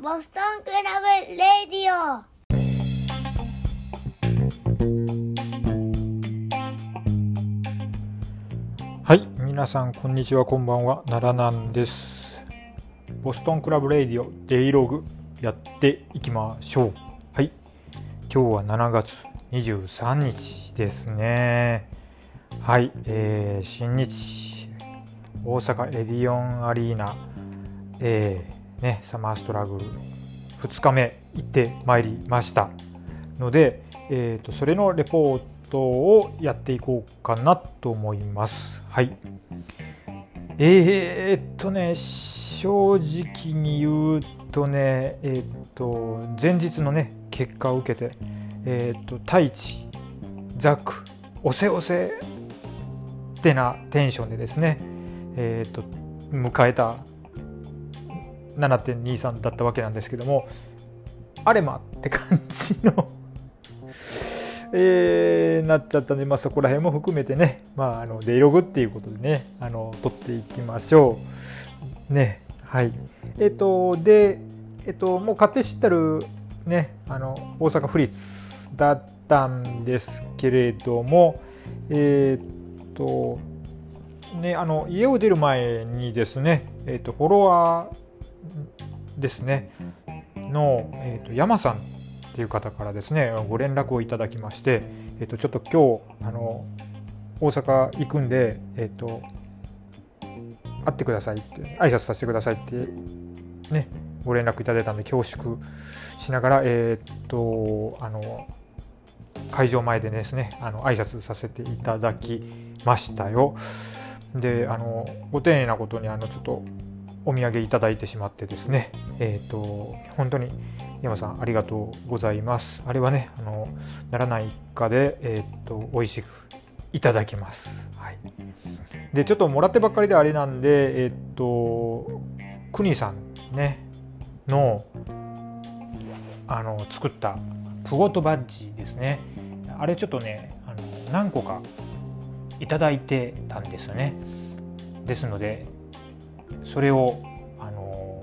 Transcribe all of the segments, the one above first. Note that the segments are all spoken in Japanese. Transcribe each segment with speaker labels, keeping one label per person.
Speaker 1: ボストンクラブレディオ。
Speaker 2: はい皆さんこんにちはこんばんは奈良なんです。ボストンクラブレディオデイログやっていきましょう。はい今日は7月23日ですね。はい、えー、新日大阪エディオンアリーナ、えーね、サマーストラグル2日目行ってまいりましたので、えーと、それのレポートをやっていこうかなと思います。はい。えー、っとね、正直に言うとね、えー、っと、前日のね、結果を受けて、えー、っと、太一、ザク、押せ押せってなテンションでですね、えー、っと、迎えた7.23だったわけなんですけども、あれまって感じの えー、なっちゃったんで、まあ、そこら辺も含めてね、まあ、あのデイログっていうことでね、あの撮っていきましょう。ね、はい。えっ、ー、と、で、えっ、ー、と、もう勝手知ってるね、あの、大阪府立だったんですけれども、えっ、と、ね、あの家を出る前にですね、えーと、フォロワーですねの、えーと山さんっていう方からですねご連絡をいただきまして、えー、とちょっと今日あの大阪行くんで、えー、と会ってくださいって挨拶させてくださいってねご連絡いただいたんで恐縮しながらえっ、とあの会場前でですねあの挨拶させていただきましたよ。であのご丁寧なことにあのちょっとお土産いただいてしまってですねえっ、ー、と本当に山さんありがとうございます。あれはね、あのならない一家で、えー、っと美味しくいただきます。はい。で、ちょっともらってばっかりであれなんで、えー、っと、くにさんね、の、あの、作ったプゴトバッジですね。あれちょっとね、あの何個かいただいてたんですよね。ですので、それを、あの、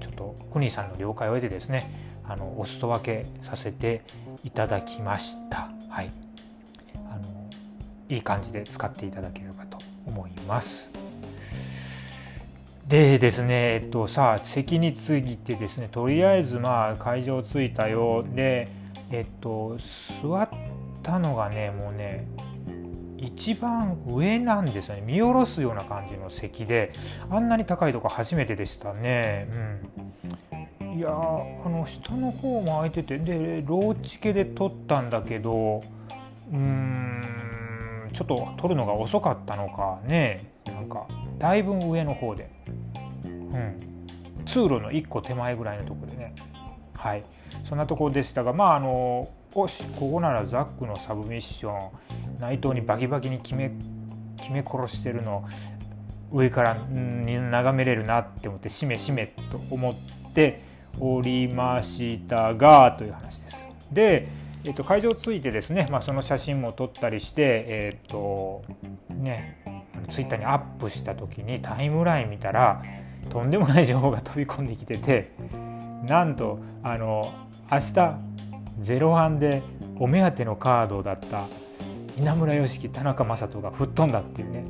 Speaker 2: ちょっとくにさんの了解を得てですね、あのお裾分けさせていただきました。はい、あのいい感じで使っていただければと思います。でですね、えっと、さあ席についてですねとりあえずまあ会場着いたようで、えっと、座ったのがねもうね一番上なんですよね。見下ろすような感じの席であんなに高いとこ初めてでしたね。うん。いやあの下の方も空いててでローチ系で撮ったんだけどうーんちょっと撮るのが遅かったのかね。なんかだいぶ上の方で、うん、通路の1個手前ぐらいのとこでね。はい。そんなところでしたがまああのよしここならザックのサブミッション。内藤にバキバキに決め決め殺してるの上から眺めれるなって思ってしめしめと思っておりましたがという話です。で、えっと、会場ついてですね、まあ、その写真も撮ったりして、えっとね、ツイッターにアップした時にタイムライン見たらとんでもない情報が飛び込んできててなんとあの明日ゼロワンでお目当てのカードだった稲村良樹田中将人が吹っ飛んだっていうね。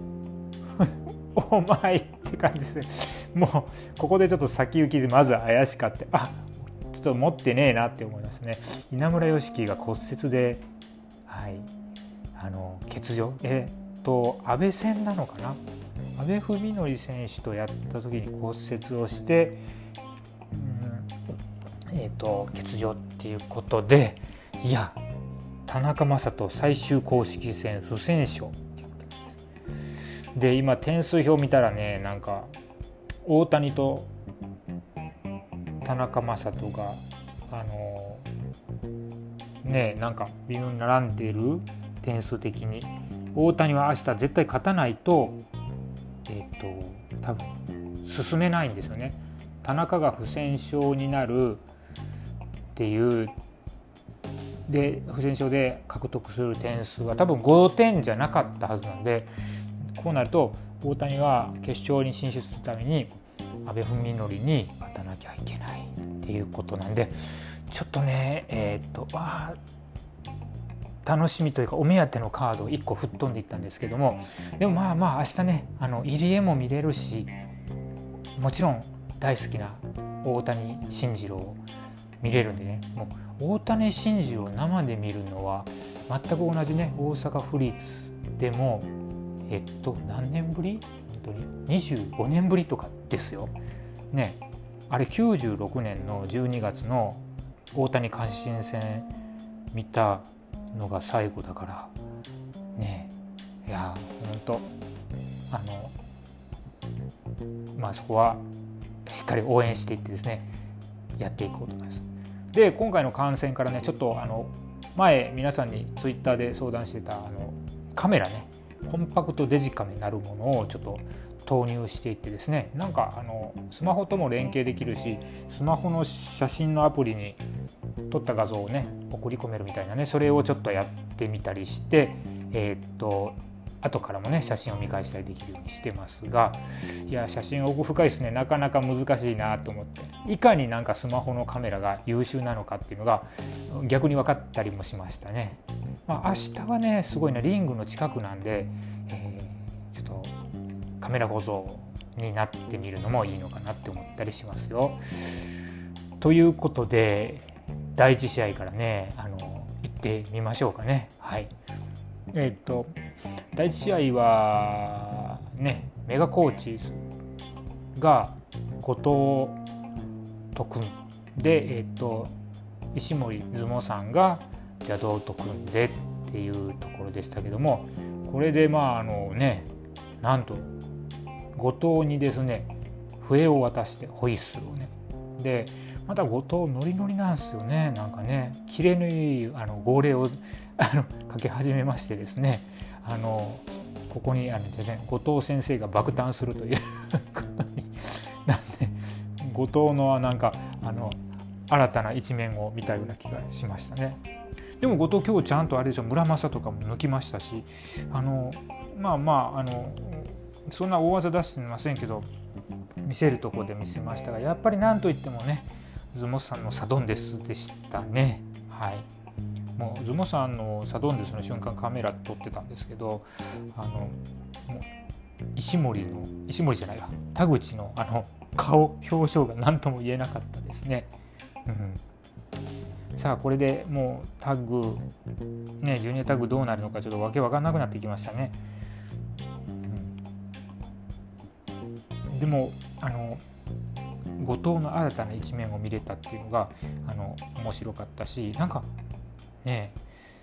Speaker 2: お前って感じですもうここでちょっと先行きでまず怪しかってあちょっと持ってねえなって思いますね。稲村良樹が骨折ではい。あの欠場？えっと安倍戦なのかな？阿部文則選手とやった時に骨折をして、うん、えっ、と欠場っていうことでいや田中将人最終公式戦不戦勝で今点数表見たらねなんか大谷と田中将人があのねなんか微妙に並んでる点数的に大谷は明日絶対勝たないとえっ、と多分進めないんですよね。田中が不戦勝になるっていうで不戦勝で獲得する点数は多分5点じゃなかったはずなんでこうなると大谷は決勝に進出するために阿部文則に勝たなきゃいけないっていうことなんでちょっとねえっ、とあ楽しみというかお目当てのカードを1個吹っ飛んでいったんですけどもでもまあまあ明日ねあの入江も見れるしもちろん大好きな大谷慎次郎見れるんでね。もう大谷慎次郎を生で見るのは全く同じね大阪府立でもえっと何年ぶり？本当に？25年ぶりとかですよ。ね。あれ96年の12月の大谷阪神戦見たのが最後だから。ね。いや本当。あのまあそこはしっかり応援していってですね。やっていこうと思います。で今回の感染からねちょっとあの前皆さんにツイッターで相談してたあのカメラねコンパクトデジカメになるものをちょっと投入していってですねなんかあのスマホとも連携できるしスマホの写真のアプリに撮った画像をね送り込めるみたいなねそれをちょっとやってみたりしてえー、っと後からもね写真を見返したりできるようにしてますがいや写真奥深いですねなかなか難しいなと思っていかになんかスマホのカメラが優秀なのかっていうのが逆に分かったりもしましたね。まあ、明日はねすごいなリングの近くなんで、えー、ちょっとカメラ画像になってみるのもいいのかなって思ったりしますよ。ということで第1試合からねあの行ってみましょうかね。はいえっ、ー、と第1試合はねメガコーチが後藤と組んで、えーと、石森相撲さんが邪道と組んでっていうところでしたけどもこれでまああのねなんと後藤にですね笛を渡してホイッスルをね。でまた後藤ノリノリなんですよね。なんかねキレのいいあの号令をあのかけ始めましてですね。あのここにあのですね後藤先生が爆誕するということになって後藤のなんかあの新たな一面を見たような気がしましたね。でも後藤今日ちゃんとあれでしょ村正とかも抜きましたしあのまあまああのそんな大技出してませんけど見せるとこで見せましたがやっぱり何といってもねズモさんのサドンデスでしたね。はいもうズモさんのサドンデスの瞬間カメラ撮ってたんですけどあの石森の石森じゃないわ田口のあの顔表情が何とも言えなかったですね。うん、さあこれでもうタッグねジュニアタッグどうなるのかちょっとわけわかんなくなってきましたね。うん、でもあの後藤の新たな一面を見れたっていうのがあの面白かったしなんかね。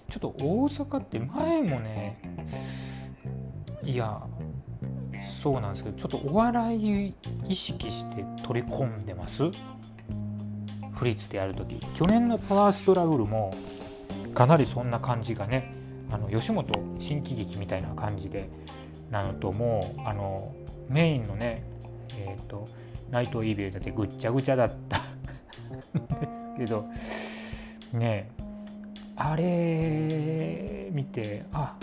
Speaker 2: ちょっと大阪って前もねいやそうなんですけどちょっとお笑い意識して取り込んでます？フリッツでやるとき。去年のパワーストラグルもかなりそんな感じがねあの吉本新喜劇みたいな感じでなのともうあのメインのねえっ、ー、と内藤イーベルだってぐっちゃぐちゃだったんですけどね。えあれ見てあ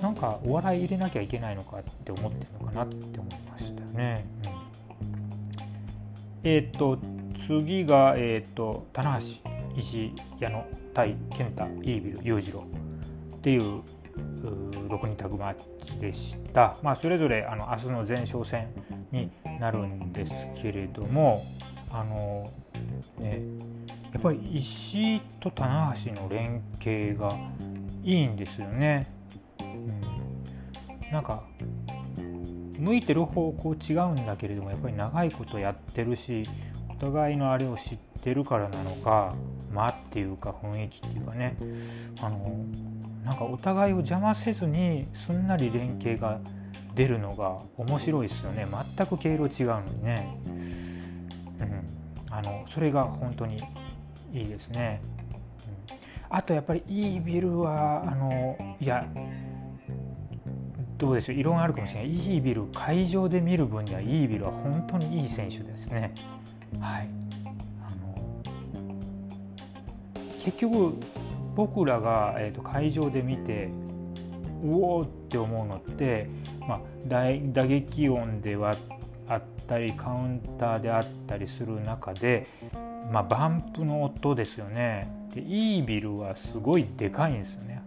Speaker 2: なんかお笑い入れなきゃいけないのかって思ってるのかなって思いましたね。うん、えっ、ー、と次が、えっ、ー、と棚橋石矢野対健太イービル裕次郎っていう6人タグマッチでした。まあ、それぞれあの明日の前哨戦になるんですけれどもあの、ね、やっぱり石井と棚橋の連携がいいんですよね。うん、なんか向いてる方向違うんだけれどもやっぱり長いことやってるしお互いのあれを知ってるからなのか間っていうか雰囲気っていうかね。あのなんかお互いを邪魔せずにすんなり連携が出るのが面白いですよね。全く経路違うのにね、うん、あのそれが本当にいいですね、うん、あとやっぱりいいビルはあのいやどうでしょう。異論あるかもしれない。いいビル会場で見る分にはいいビルは本当にいい選手ですね。はい。あの結局僕らが、えーと会場で見てうおーって思うのってまあ、打撃音ではあったりカウンターであったりする中で、まあ、バンプの音ですよね。でイービルはすごいでかいんですよね。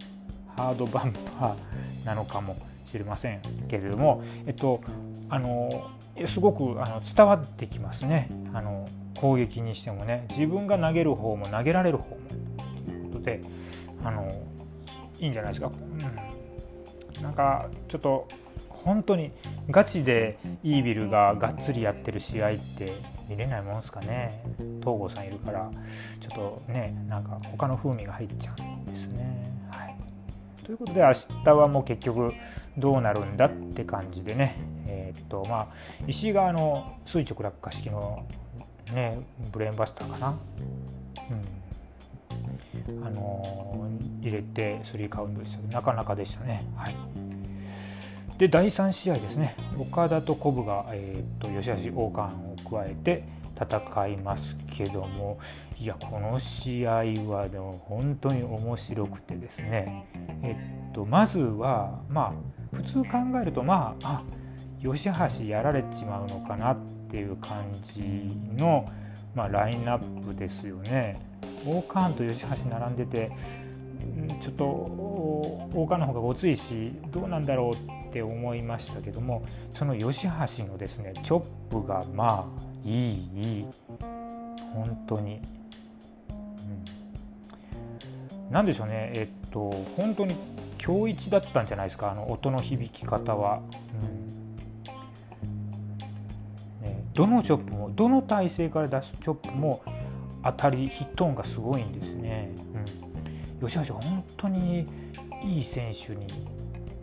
Speaker 2: ハードバンパーなのかもしれませんけれども、えっと、あのすごくあの伝わってきますね。あの攻撃にしてもね。自分が投げる方も投げられる方も。ということであのいいんじゃないですか、うん、なんかちょっと本当にガチでイービルががっつりやってる試合って見れないもんすかね東郷さんいるからちょっとねなんか他の風味が入っちゃうんですね。はい、ということで明日はもう結局どうなるんだって感じでねえー、っとまあ石川の垂直落下式のねブレーンバスターかな。うんあのー、入れて3カウントでしたなかなかでしたね。はいで第3試合ですね岡田とコブが、えーと、吉橋王冠を加えて戦いますけどもいやこの試合はでも本当に面白くてですねえっとまずはまあ普通考えるとまああ吉橋やられちまうのかなっていう感じの、まあ、ラインナップですよね。王冠と吉橋並んでてちょっと王冠の方がごついしどうなんだろうって思いましたけどもその吉橋のですねチョップがまあいいいい本当に、うん、何でしょうねえっと本当に今日一だったんじゃないですかあの音の響き方は、うん。ね、どのチョップもどの体勢から出すチョップも当たりヒット音がすごいんですね、うん、吉橋本当にいい選手に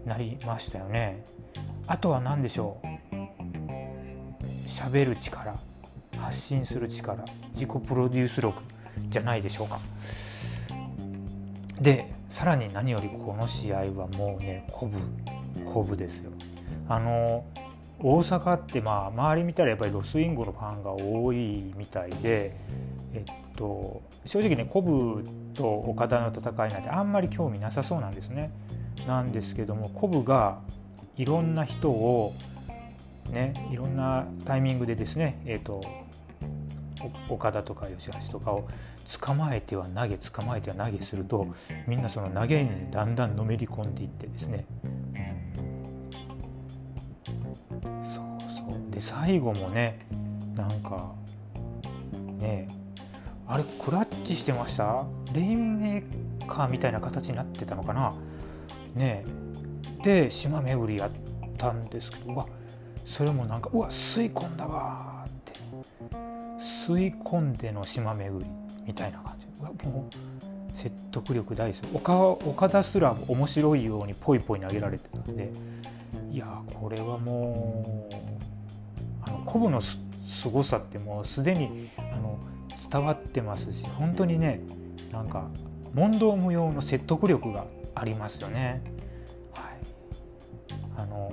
Speaker 2: なりましたよね。あとは何でしょう？喋る力発信する力自己プロデュース力じゃないでしょうか。でさらに何よりこの試合はもうね鼓舞鼓舞ですよ。あの大阪ってまあ周り見たらやっぱりロスインゴのファンが多いみたいでえっと正直ね鼓舞と岡田の戦いなんてあんまり興味なさそうなんですね。なんですけどもコブがいろんな人をねいろんなタイミングでですねえっ、ー、と岡田とか吉橋とかを捕まえては投げ捕まえては投げするとみんなその投げにだんだんのめり込んでいってですね、そうそう。で最後もねなんかねあれクラッチしてました？レインメーカーみたいな形になってたのかな？ね。で島巡りやったんですけどうわそれもなんかうわ吸い込んだわって。吸い込んでの島巡りみたいな感じ。うわもう説得力大好き岡岡田すら面白いようにポイポイ投げられてたんで。いやこれはもうあのコブのすごさってもうすでにあの伝わってますし本当にねなんか問答無用の説得力がありますよね。はい、あの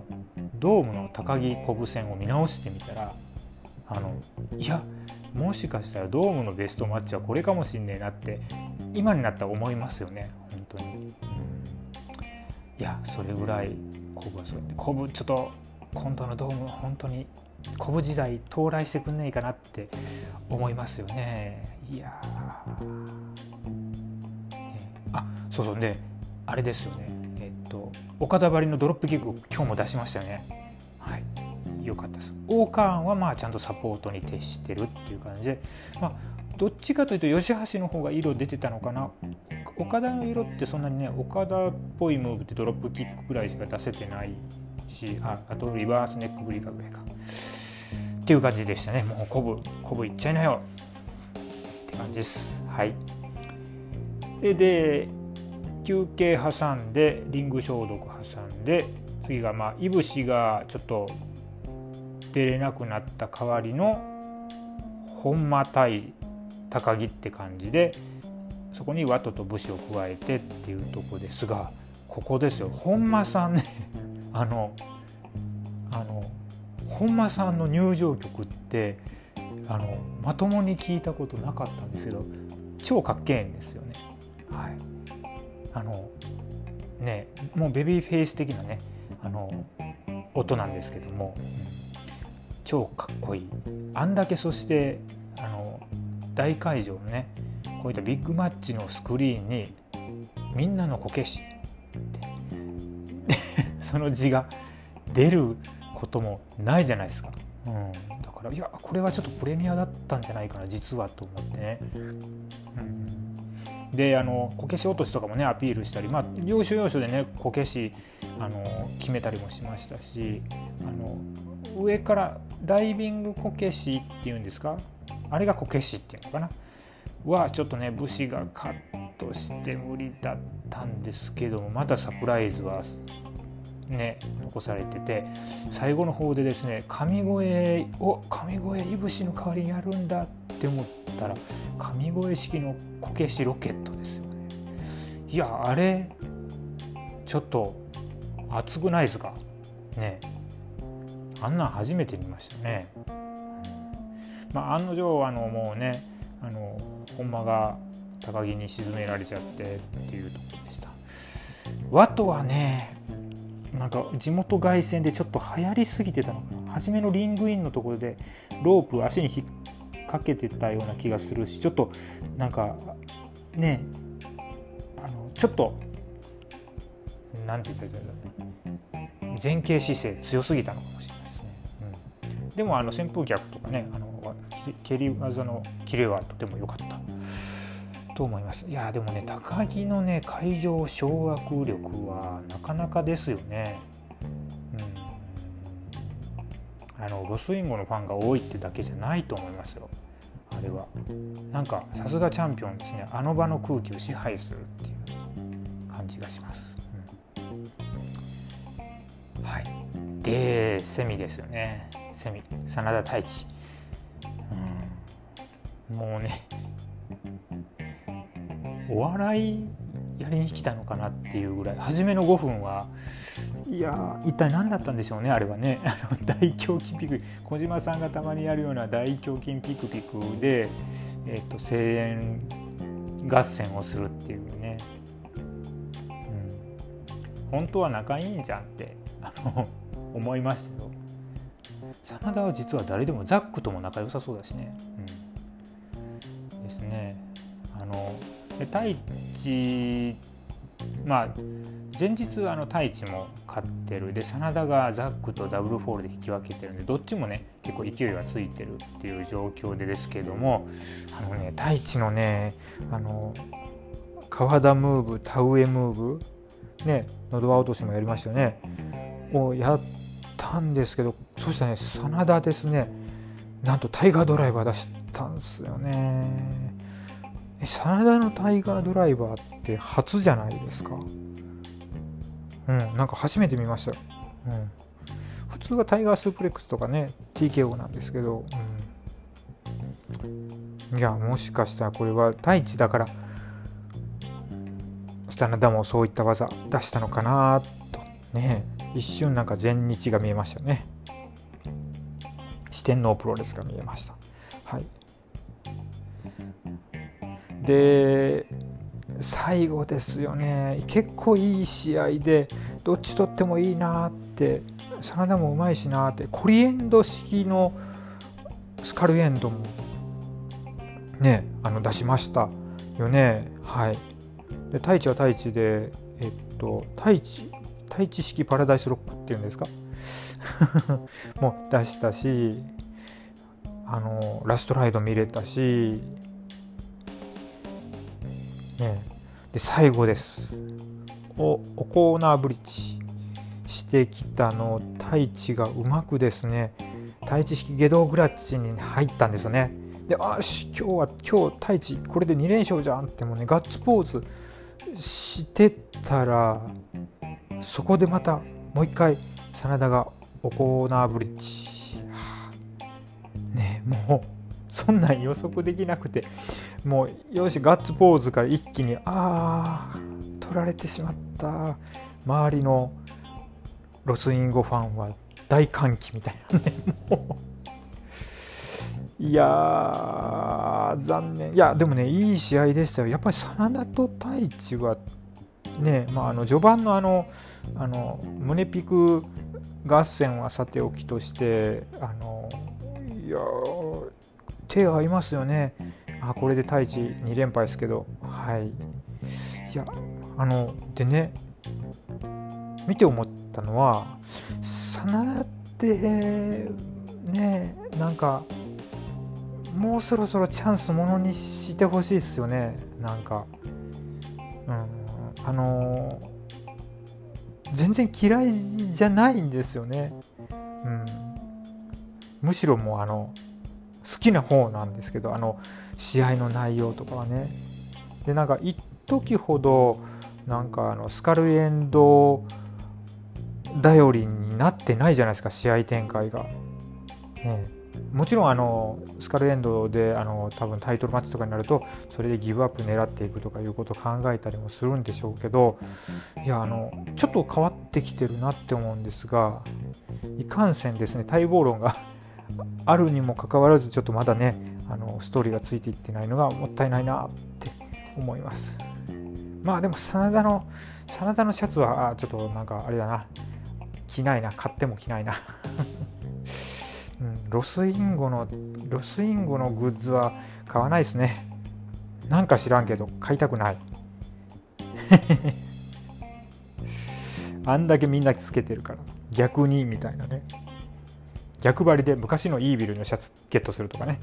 Speaker 2: ドームの高木コブ戦を見直してみたらあのいやもしかしたらドームのベストマッチはこれかもしんねえなって今になったら思いますよね。本当に、いやそれぐらいコブはそう。コブちょっと今度のドーム本当にコブ時代到来してくんねえかなって思いますよね。いやあそうそう。であれですよね。えっと岡田張りのドロップキックを今日も出しましたよね。はい。良かったです。王冠はまあちゃんとサポートに徹してるっていう感じで。まあどっちかというと吉橋の方が色出てたのかな。岡田の色ってそんなにね岡田っぽいムーブってドロップキックぐらいしか出せてないしああとリバースネックブリカぐらいか。っていう感じでしたね。もうコブコブいっちゃいなよ。って感じです。はい。で休憩挟んでリング消毒挟んで次がまあいぶしがちょっと出れなくなった代わりの本間対高木って感じでそこにワトと武士を加えてっていうとこですがここですよ本間さんね あのあの本間さんの入場曲ってあのまともに聞いたことなかったんですけど超かっけえんですよね。はい、あのねもうベビーフェイス的なねあの音なんですけども、うん。超かっこいい。あんだけそしてあの大会場のねこういったビッグマッチのスクリーンに「みんなのこけし」っ てその字が出ることもないじゃないですか、うん、だからいやこれはちょっとプレミアだったんじゃないかな実はと思ってね、であのこけし落としとかもねアピールしたりまあ要所要所でねこけしあの決めたりもしましたしあの上からダイビングこけしっていうんですか？あれがこけしっていうのかな？はちょっとね武士がカットして無理だったんですけどもまたサプライズはね残されてて最後の方でですね神声を神声いぶしの代わりにやるんだってって思ったら神声式のこけしロケットですよね。いやあれちょっと熱くないですか？ね。あんなん初めて見ましたね、まあ、案の定あのもうねあの本間が高木に沈められちゃってっていうところでした。和とはねなんか地元凱旋でちょっと流行りすぎてたのかな。初めのリングインのところでロープ足に引っ掛けてたような気がするしちょっとなんかねあのちょっとなんて言ったらいいんだ前傾姿勢強すぎたのかもしれないですね、うん、でもあの扇風客とかねあの蹴り技のキレはとても良かった。と思います。いやでもね高木のね会場掌握力はなかなかですよね。あのロスインゴのファンが多いってだけじゃないと思いますよ。あれは。なんかさすがチャンピオンですね。あの場の空気を支配するっていう感じがします、うん、はい。でセミですよね。セミ。真田太一。もうね。お笑いやりに来たのかなっていうぐらい。初めの5分はいや一体何だったんでしょうねあれはね。あの大胸筋ピクピク。小島さんがたまにやるような大胸筋ピクピクで、えーと、声援合戦をするっていうね、うん、本当は仲いいんじゃんってあの思いましたよ。真田は実は誰でもザックとも仲良さそうだしね、うん。ですね。あの太一まあ前日あの太一も勝ってる。で真田がザックとダブルフォールで引き分けてるんでどっちもね結構勢いがついてるっていう状況でですけどもあのね太一のねあの川田ムーブ田植えムーブねのど輪落としもやりましたよね。をやったんですけどそしたらね真田ですねなんとタイガードライバー出したんですよね。真田のタイガードライバーって初じゃないですか。うん、なんか初めて見ました。うん、普通はタイガースープレックスとかね、TKO なんですけど、うん、いや、もしかしたらこれは太一だから、真田もそういった技出したのかなと、ね、一瞬なんか全日が見えましたね。四天王プロレスが見えました。はい。で最後ですよね。結構いい試合でどっちとってもいいなって真田もうまいしなってコリエンド式のスカルエンドもねあの出しましたよね。はい。で太一は太一でえっと太一太一式パラダイスロックっていうんですか？もう出したしあのラストライド見れたしね、で最後です。おコーナーブリッジ。してきたの太一がうまくですね太一式下道グラッチに入ったんですよね。であし今日は今日太一これで2連勝じゃんってもうねガッツポーズしてたらそこでまたもう一回真田がおコーナーブリッジ。ねもうそんなん予測できなくて。もうよしガッツポーズから一気にああ取られてしまった。周りのロスインゴファンは大歓喜みたいなね。もう。いや残念。いやでもねいい試合でしたよ。やっぱり真田と太一はねまああの序盤のあのあの胸ピク合戦はさておきとしてあのいや手合いますよね。あこれで太一2連敗ですけど。はい。いやあのでね見て思ったのは真田ってねなんかもうそろそろチャンスものにしてほしいですよね。なんかうんあの全然嫌いじゃないんですよね。うん。むしろもうあの好きな方なんですけどあの試合の内容とかはね。でなんか一時ほどなんかあのスカルエンド頼りになってないじゃないですか試合展開が、ね、もちろんあのスカルエンドであの多分タイトルマッチとかになるとそれでギブアップ狙っていくとかいうことを考えたりもするんでしょうけどいやあのちょっと変わってきてるなって思うんですがいかんせんですね待望論が あるにもかかわらずちょっとまだねあのストーリーがついていってないのがもったいないなって思います。まあでも真田の真田のシャツはちょっとなんかあれだな。着ないな。買っても着ないな、うん、ロスインゴのロスインゴのグッズは買わないですね。なんか知らんけど買いたくない。あんだけみんなつけてるから。逆にみたいなね。逆張りで昔のイービルのシャツゲットするとかね。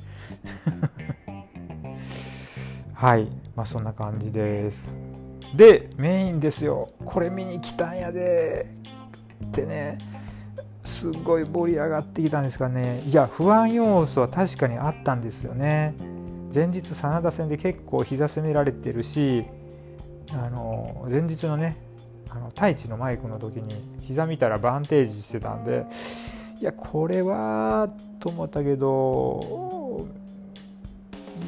Speaker 2: はい。まあそんな感じです。でメインですよ。これ見に来たんやで。ってね。すごい盛り上がってきたんですがね。いや不安要素は確かにあったんですよね。前日真田戦で結構膝攻められてるしあの前日のねあの太一のマイクの時に膝見たらバンテージしてたんでいやこれはと思ったけど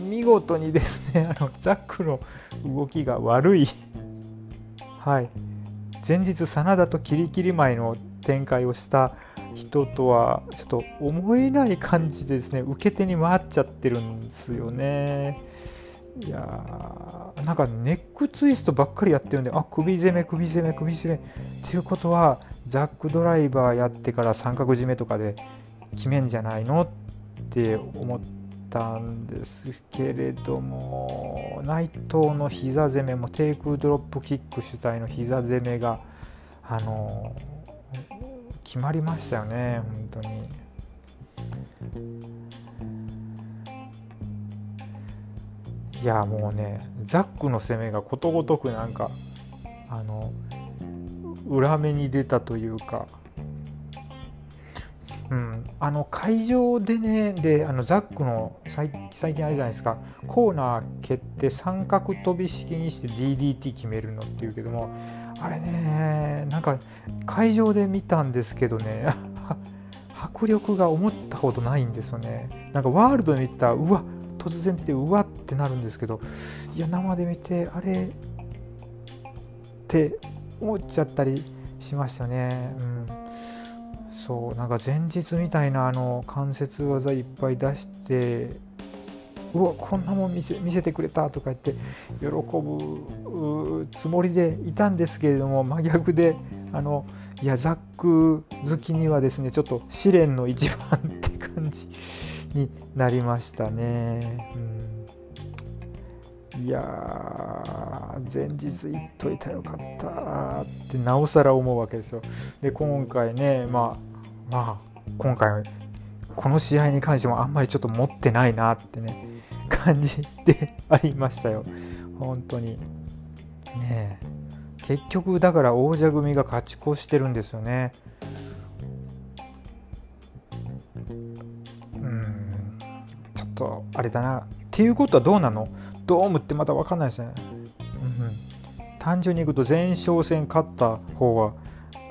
Speaker 2: 見事にですね あのザックの動きが悪い。はい。前日真田とキリキリ舞の展開をした人とはちょっと思えない感じでですね受け手に回っちゃってるんですよね。いやーなんかネックツイストばっかりやってるんであ首攻め首攻め首攻め。っていうことはザックドライバーやってから三角締めとかで決めんじゃないのって思ったんですけれども内藤の膝攻めもテイクドロップキック主体の膝攻めがあの決まりましたよね本当に。いやもうねザックの攻めがことごとくなんかあの裏目に出たというか、うん、あの会場でねであのザックの最近あれじゃないですか。コーナー蹴って三角飛び式にして DDT 決めるのっていうけども。あれねなんか会場で見たんですけどね。迫力が思ったほどないんですよね。なんかワールドで見たらうわ突然ってうわってなるんですけど。いや生で見てあれって思っちゃったりしましたね。うん、そうなんか前日みたいなあの関節技いっぱい出してうわこんなもん見せ見せてくれたとか言って喜ぶつもりでいたんですけれども真逆であのいやザック好きにはですねちょっと試練の一番って感じになりましたね。うん、いや前日言っといたよかったってなおさら思うわけですよ。で今回ねまあまあ今回この試合に関してもあんまりちょっと持ってないなってね 感じでありましたよ。本当に。ね結局だから王者組が勝ち越してるんですよねうんちょっ。とあれだなっていうことはどうなの？ドームってまた分かんないですね、うん、単純にいくと前哨戦勝った方は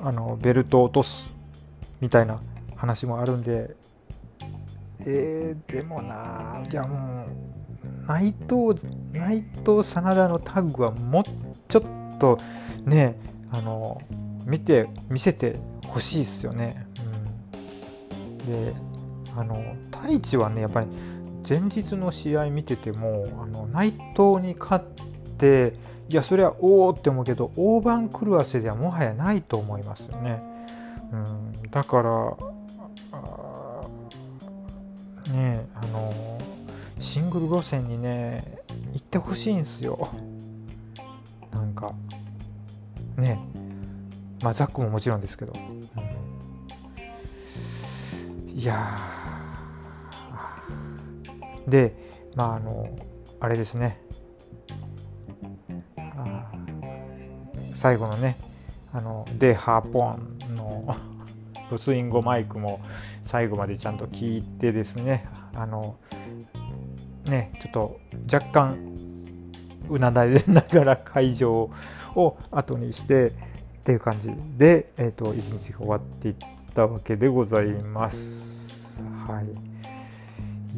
Speaker 2: あのベルトを落とすみたいな話もあるんで。えー、でもなじゃあもう内藤内藤真田のタッグはもうちょっとねあの見て見せてほしいですよね、うん、であの太一はねやっぱり前日の試合見ててもあの内藤に勝っていやそれはおおって思うけど大番狂わせではもはやないと思いますよね。うん、だからねあのシングル路線にね行ってほしいんですよ。なんかねまあザックももちろんですけど、うん、いやでまああのあれですね最後のねあのでハーポンの ロスインゴマイクも最後までちゃんと聞いてですねあのねちょっと若干うなだれながら会場を後にしてっていう感じで、えーと、一日が終わっていったわけでございます。はい、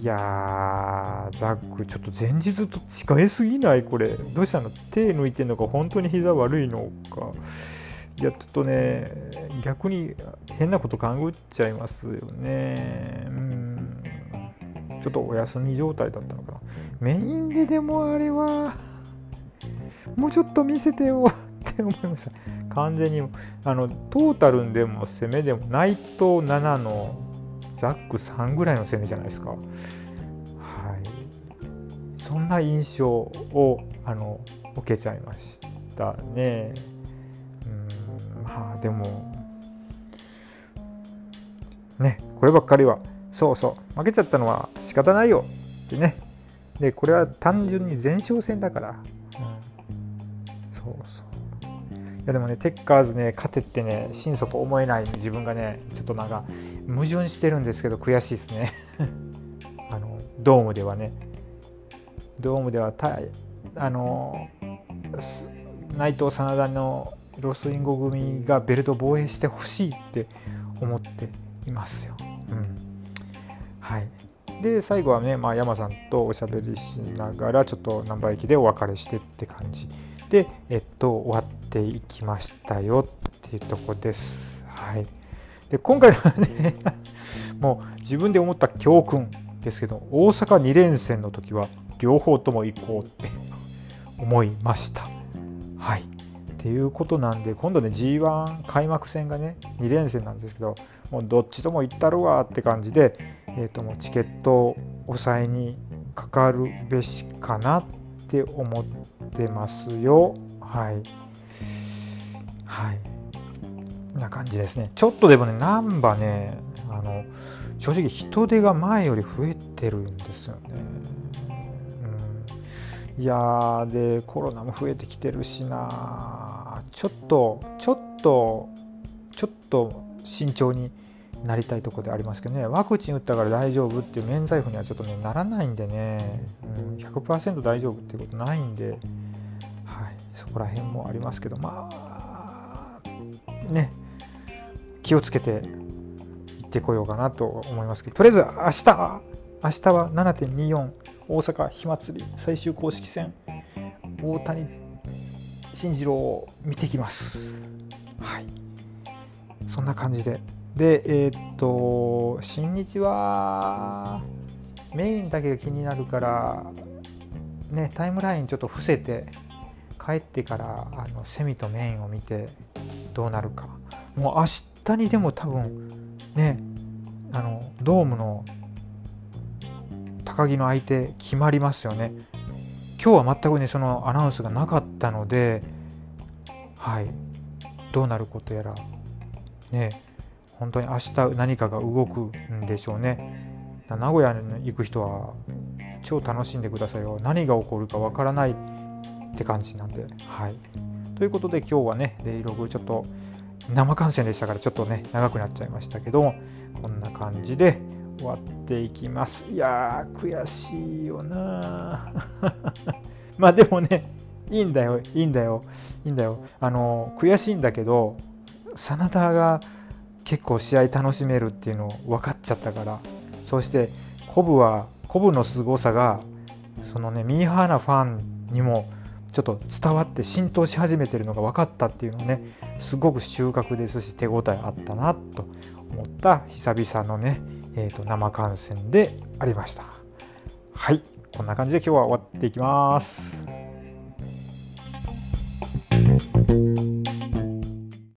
Speaker 2: いやー、ザック、ちょっと前日と近いすぎない？これ。どうしたの？手抜いてんのか、本当に膝悪いのか。いや、ちょっとね、逆に変なこと勘ぐっちゃいますよね。うん。ちょっとお休み状態だったのかな。メインででもあれは、もうちょっと見せてよって思いました。完全に、あの、トータルでも攻めでも、ナイト7のザック3ぐらいの攻めじゃないですか。はい。そんな印象を、あの、受けちゃいましたね。うん、まあでも、ね、こればっかりは、そうそう、負けちゃったのは仕方ないよってね。で、これは単純に前哨戦だから、うんそうそういやでもねテッカーズね勝てってね心底思えない自分がねちょっとなんか矛盾してるんですけど悔しいですね あのドームではねドームではたあの内藤真田のロスインゴ組がベルト防衛してほしいって思っていますよ。うん、はいで最後はね、まあ、山さんとおしゃべりしながらちょっと難波駅でお別れしてって感じで、えっと、終わっていきましたよっていうとこです。はい。で、今回はね もう自分で思った教訓ですけど、大阪2連戦の時は両方とも行こうって 思いました。はい。っていうことなんで、今度ね、G1 開幕戦がね、2連戦なんですけど、もうどっちとも行ったるわって感じで、えー、ともうチケットを抑えにかかるべしかなって思っててますよ。はい。はい。な感じですね。ちょっとでもね、難波ね、あの、正直人手が前より増えてるんですよね。うん、いやー、で、コロナも増えてきてるしな、ちょっと、ちょっと、ちょっと慎重になりたいところでありますけどね、ワクチン打ったから大丈夫っていう免罪符にはちょっとね、ならないんでね、うん、100%大丈夫っていうことないんで、はい、そこら辺もありますけど、まあ、ね、気をつけて行ってこようかなと思いますけど、とりあえず明日、明日は7.24大阪火祭り最終公式戦、大谷慎次郎を見てきます。はい。そんな感じでで、えー、っと、新日はメインだけが気になるから、ね、タイムラインちょっと伏せて、帰ってからあのセミとメインを見てどうなるか。もう明日にでも多分、ね、あの、ドームの高木の相手決まりますよね。今日は全くね、そのアナウンスがなかったので、はい、どうなることやら、ね、本当に明日何かが動くんでしょうね。名古屋に行く人は超楽しんでくださいよ。何が起こるかわからないって感じなんで。はい。ということで今日はね、デイログちょっと生観戦でしたからちょっとね、長くなっちゃいましたけど、こんな感じで終わっていきます。いやー、悔しいよな まあでもね、いいんだよ、いいんだよ、いいんだよ。あの、悔しいんだけど、真田が結構試合楽しめるっていうのを分かっちゃったからそしてコブはコブの凄さがそのねミーハーなファンにもちょっと伝わって浸透し始めてるのが分かったっていうのはねすごく収穫ですし手応えあったなと思った久々のね、えーと、と生観戦でありました。はい。こんな感じで今日は終わっていきます。